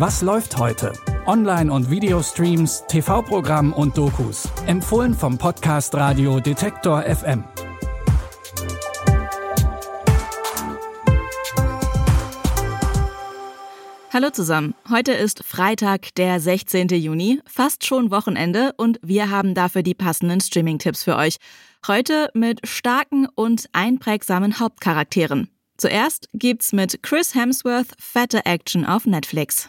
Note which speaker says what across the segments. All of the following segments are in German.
Speaker 1: Was läuft heute? Online- und Videostreams, TV-Programm und Dokus. Empfohlen vom Podcast Radio Detektor FM.
Speaker 2: Hallo zusammen. Heute ist Freitag, der 16. Juni, fast schon Wochenende und wir haben dafür die passenden Streaming-Tipps für euch. Heute mit starken und einprägsamen Hauptcharakteren. Zuerst gibt's mit Chris Hemsworth fette Action auf Netflix.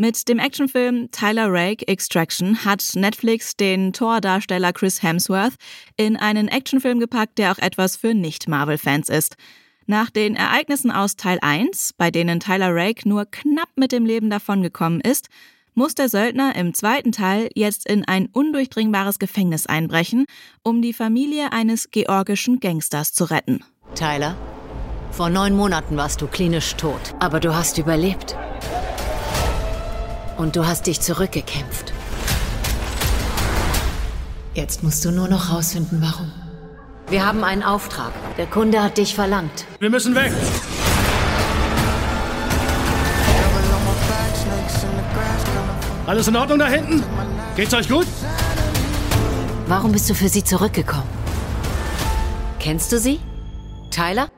Speaker 2: Mit dem Actionfilm Tyler Rake Extraction hat Netflix den Tordarsteller Chris Hemsworth in einen Actionfilm gepackt, der auch etwas für Nicht-Marvel-Fans ist. Nach den Ereignissen aus Teil 1, bei denen Tyler Rake nur knapp mit dem Leben davongekommen ist, muss der Söldner im zweiten Teil jetzt in ein undurchdringbares Gefängnis einbrechen, um die Familie eines georgischen Gangsters zu retten.
Speaker 3: Tyler, vor neun Monaten warst du klinisch tot, aber du hast überlebt. Und du hast dich zurückgekämpft. Jetzt musst du nur noch rausfinden, warum. Wir haben einen Auftrag. Der Kunde hat dich verlangt.
Speaker 4: Wir müssen weg! Alles in Ordnung da hinten? Geht's euch gut?
Speaker 3: Warum bist du für sie zurückgekommen? Kennst du sie? Tyler?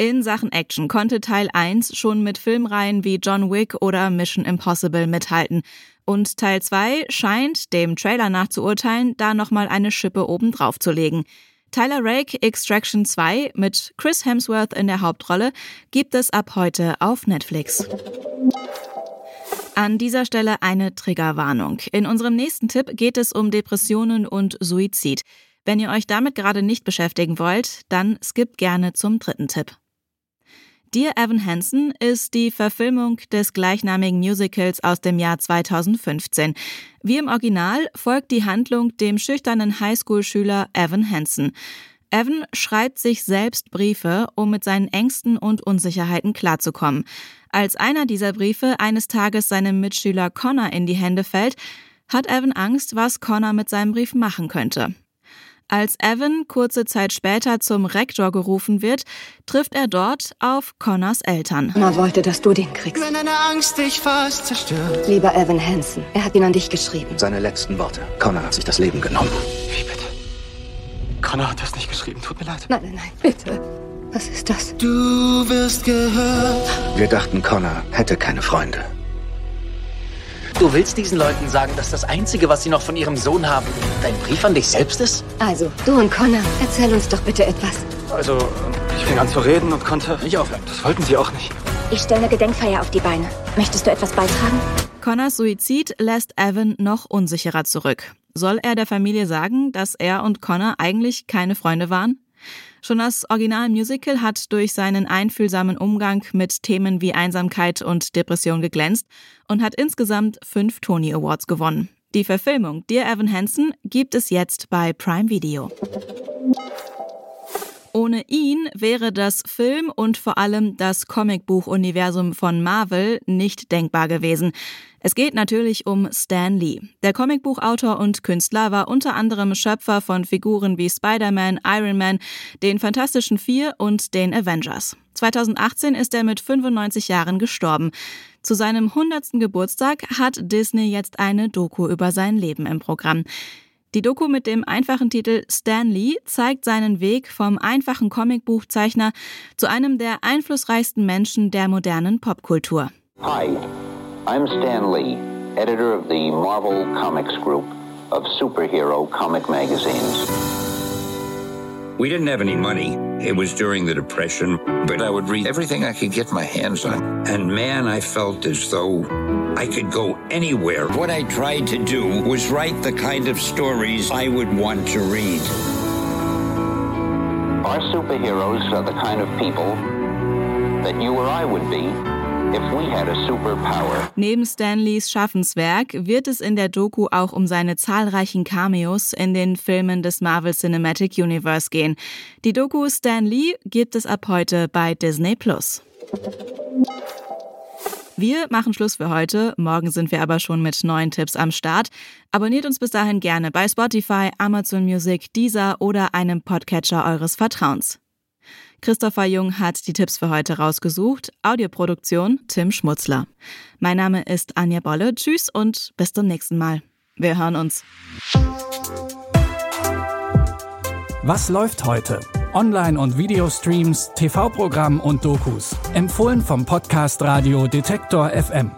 Speaker 2: In Sachen Action konnte Teil 1 schon mit Filmreihen wie John Wick oder Mission Impossible mithalten. Und Teil 2 scheint, dem Trailer nachzuurteilen, da nochmal eine Schippe obendrauf zu legen. Tyler Rake Extraction 2 mit Chris Hemsworth in der Hauptrolle gibt es ab heute auf Netflix. An dieser Stelle eine Triggerwarnung. In unserem nächsten Tipp geht es um Depressionen und Suizid. Wenn ihr euch damit gerade nicht beschäftigen wollt, dann skippt gerne zum dritten Tipp. Dear Evan Hansen ist die Verfilmung des gleichnamigen Musicals aus dem Jahr 2015. Wie im Original folgt die Handlung dem schüchternen Highschool-Schüler Evan Hansen. Evan schreibt sich selbst Briefe, um mit seinen Ängsten und Unsicherheiten klarzukommen. Als einer dieser Briefe eines Tages seinem Mitschüler Connor in die Hände fällt, hat Evan Angst, was Connor mit seinem Brief machen könnte. Als Evan kurze Zeit später zum Rektor gerufen wird, trifft er dort auf Connors Eltern.
Speaker 5: Connor wollte, dass du den kriegst.
Speaker 6: Wenn deine Angst dich fast zerstört.
Speaker 5: Lieber Evan Hansen, er hat ihn an dich geschrieben.
Speaker 7: Seine letzten Worte. Connor hat sich das Leben genommen.
Speaker 6: Wie bitte? Connor hat das nicht geschrieben. Tut mir leid.
Speaker 5: Nein, nein, nein, bitte. Was ist das?
Speaker 6: Du wirst gehört.
Speaker 7: Wir dachten, Connor hätte keine Freunde.
Speaker 8: Du willst diesen Leuten sagen, dass das Einzige, was sie noch von ihrem Sohn haben, dein Brief an dich selbst ist?
Speaker 5: Also, du und Connor, erzähl uns doch bitte etwas.
Speaker 6: Also, ich fing an zu reden und konnte nicht aufhören. Das wollten sie auch nicht.
Speaker 5: Ich stelle eine Gedenkfeier auf die Beine. Möchtest du etwas beitragen?
Speaker 2: Connors Suizid lässt Evan noch unsicherer zurück. Soll er der Familie sagen, dass er und Connor eigentlich keine Freunde waren? Schon das Original-Musical hat durch seinen einfühlsamen Umgang mit Themen wie Einsamkeit und Depression geglänzt und hat insgesamt fünf Tony Awards gewonnen. Die Verfilmung Dear Evan Hansen gibt es jetzt bei Prime Video. Ohne ihn wäre das Film und vor allem das Comicbuch-Universum von Marvel nicht denkbar gewesen. Es geht natürlich um Stan Lee. Der Comicbuchautor und Künstler war unter anderem Schöpfer von Figuren wie Spider-Man, Iron Man, den Fantastischen Vier und den Avengers. 2018 ist er mit 95 Jahren gestorben. Zu seinem 100. Geburtstag hat Disney jetzt eine Doku über sein Leben im Programm. Die Doku mit dem einfachen Titel Stan Lee zeigt seinen Weg vom einfachen Comicbuchzeichner zu einem der einflussreichsten Menschen der modernen Popkultur.
Speaker 9: Hi, I'm Stan Lee, editor of the Marvel Comics Group of superhero comic magazines.
Speaker 10: We didn't have any money. It was during the Depression, but I would read everything I could get my hands on. And man, I felt as though I could go anywhere. What I tried to do was write the kind of stories I would want to read.
Speaker 9: Our superheroes are the kind of people that you or I would be
Speaker 2: Neben Stanleys Schaffenswerk wird es in der Doku auch um seine zahlreichen Cameos in den Filmen des Marvel Cinematic Universe gehen. Die Doku Stan Lee gibt es ab heute bei Disney Plus. Wir machen Schluss für heute. Morgen sind wir aber schon mit neuen Tipps am Start. Abonniert uns bis dahin gerne bei Spotify, Amazon Music, Deezer oder einem Podcatcher eures Vertrauens. Christopher Jung hat die Tipps für heute rausgesucht. Audioproduktion Tim Schmutzler. Mein Name ist Anja Bolle. Tschüss und bis zum nächsten Mal. Wir hören uns.
Speaker 1: Was läuft heute? Online- und Videostreams, TV-Programm und Dokus. Empfohlen vom Podcast Radio Detektor FM.